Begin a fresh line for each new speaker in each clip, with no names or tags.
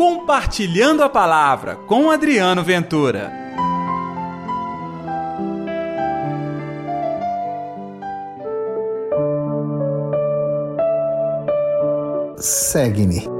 Compartilhando a Palavra com Adriano Ventura.
Segue-me.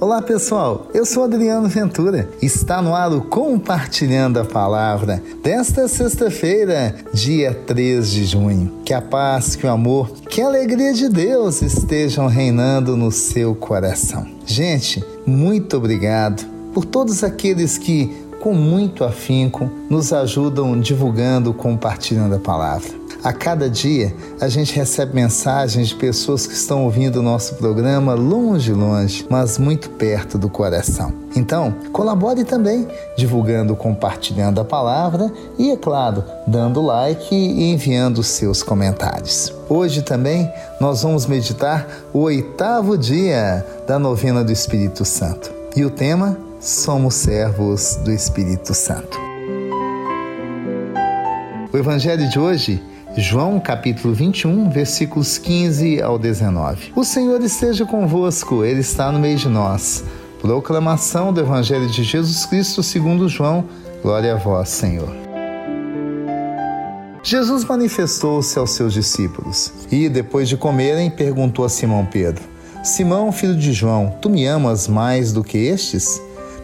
Olá pessoal, eu sou Adriano Ventura. Está no ar o Compartilhando a Palavra desta sexta-feira, dia 3 de junho. Que a paz, que o amor, que a alegria de Deus estejam reinando no seu coração. Gente, muito obrigado por todos aqueles que, com muito afinco, nos ajudam divulgando, compartilhando a palavra. A cada dia a gente recebe mensagens de pessoas que estão ouvindo o nosso programa longe, longe, mas muito perto do coração. Então, colabore também, divulgando, compartilhando a palavra e, é claro, dando like e enviando seus comentários. Hoje também nós vamos meditar o oitavo dia da novena do Espírito Santo. E o tema: Somos servos do Espírito Santo. O evangelho de hoje João capítulo 21, versículos 15 ao 19. O Senhor esteja convosco, Ele está no meio de nós. Proclamação do Evangelho de Jesus Cristo segundo João. Glória a vós, Senhor. Jesus manifestou-se aos seus discípulos e, depois de comerem, perguntou a Simão Pedro: Simão, filho de João, tu me amas mais do que estes?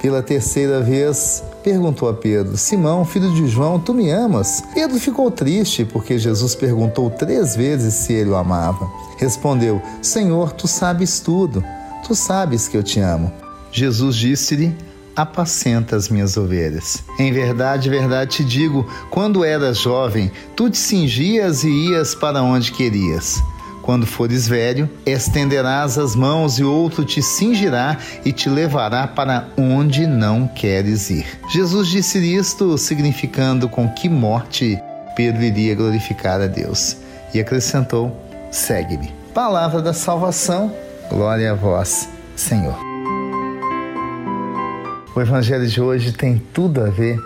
Pela terceira vez, perguntou a Pedro: Simão, filho de João, tu me amas? Pedro ficou triste porque Jesus perguntou três vezes se ele o amava. Respondeu: Senhor, tu sabes tudo. Tu sabes que eu te amo. Jesus disse-lhe: apacenta as minhas ovelhas. Em verdade, verdade te digo: quando eras jovem, tu te cingias e ias para onde querias. Quando fores velho, estenderás as mãos e outro te cingirá e te levará para onde não queres ir. Jesus disse isto, significando com que morte Pedro iria glorificar a Deus. E acrescentou: Segue-me. Palavra da salvação, glória a vós, Senhor. O evangelho de hoje tem tudo a ver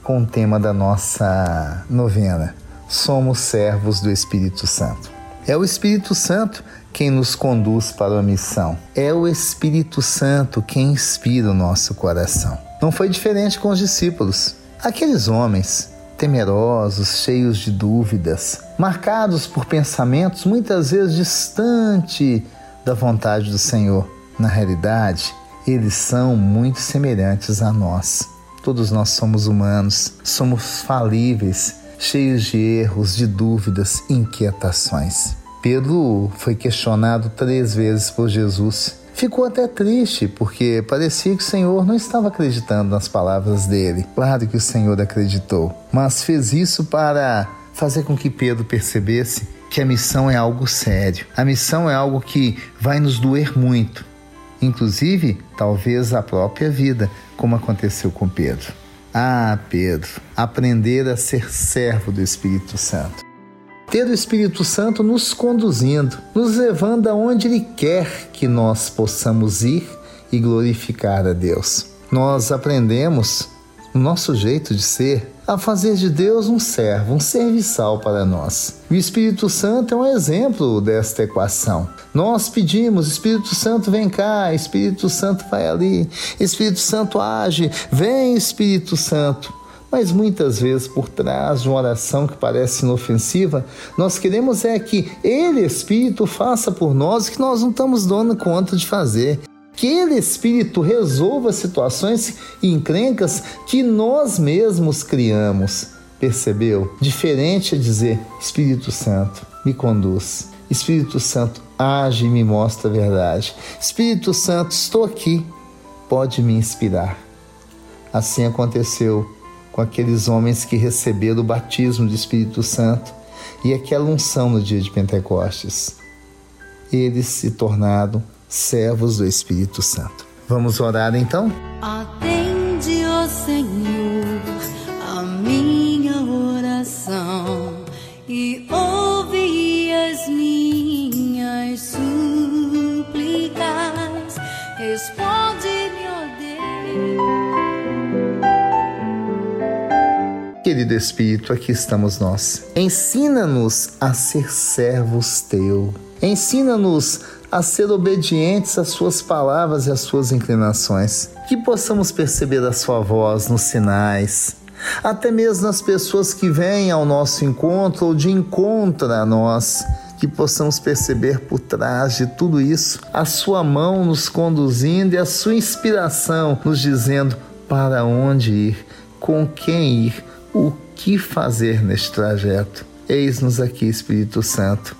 com o tema da nossa novena. Somos servos do Espírito Santo. É o Espírito Santo quem nos conduz para a missão. É o Espírito Santo quem inspira o nosso coração. Não foi diferente com os discípulos. Aqueles homens temerosos, cheios de dúvidas, marcados por pensamentos muitas vezes distante da vontade do Senhor. Na realidade, eles são muito semelhantes a nós. Todos nós somos humanos, somos falíveis, cheios de erros, de dúvidas, inquietações. Pedro foi questionado três vezes por Jesus. Ficou até triste, porque parecia que o Senhor não estava acreditando nas palavras dele. Claro que o Senhor acreditou, mas fez isso para fazer com que Pedro percebesse que a missão é algo sério. A missão é algo que vai nos doer muito inclusive talvez a própria vida, como aconteceu com Pedro. Ah, Pedro, aprender a ser servo do Espírito Santo. Ter o Espírito Santo nos conduzindo, nos levando aonde Ele quer que nós possamos ir e glorificar a Deus. Nós aprendemos nosso jeito de ser, a fazer de Deus um servo, um serviçal para nós. O Espírito Santo é um exemplo desta equação. Nós pedimos, Espírito Santo vem cá, Espírito Santo vai ali, Espírito Santo age, vem Espírito Santo. Mas muitas vezes, por trás de uma oração que parece inofensiva, nós queremos é que Ele, Espírito, faça por nós o que nós não estamos dando conta de fazer que ele, Espírito, resolva situações e encrencas que nós mesmos criamos. Percebeu? Diferente é dizer: Espírito Santo, me conduz. Espírito Santo, age e me mostra a verdade. Espírito Santo, estou aqui, pode me inspirar. Assim aconteceu com aqueles homens que receberam o batismo do Espírito Santo e aquela unção no dia de Pentecostes. Eles se tornaram servos do Espírito Santo. Vamos orar então?
Atende, ó Senhor, a minha oração e ouve as minhas súplicas. Responde-me, ó Deus.
Querido Espírito, aqui estamos nós. Ensina-nos a ser servos teu. Ensina-nos a ser obedientes às suas palavras e às suas inclinações. Que possamos perceber a sua voz nos sinais, até mesmo nas pessoas que vêm ao nosso encontro ou de encontro a nós. Que possamos perceber por trás de tudo isso a sua mão nos conduzindo e a sua inspiração nos dizendo para onde ir, com quem ir o que fazer neste trajeto. Eis-nos aqui, Espírito Santo.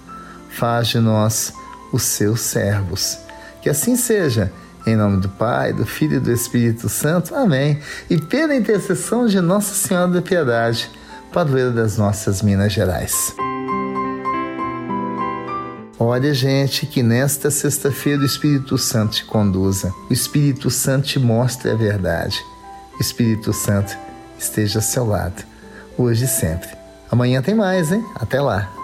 Faz de nós os seus servos. Que assim seja. Em nome do Pai, do Filho e do Espírito Santo. Amém. E pela intercessão de Nossa Senhora da Piedade, padroeira das nossas Minas Gerais. Olha, gente, que nesta sexta-feira o Espírito Santo te conduza. O Espírito Santo te mostre a verdade. O Espírito Santo esteja ao seu lado, hoje e sempre. Amanhã tem mais, hein? Até lá!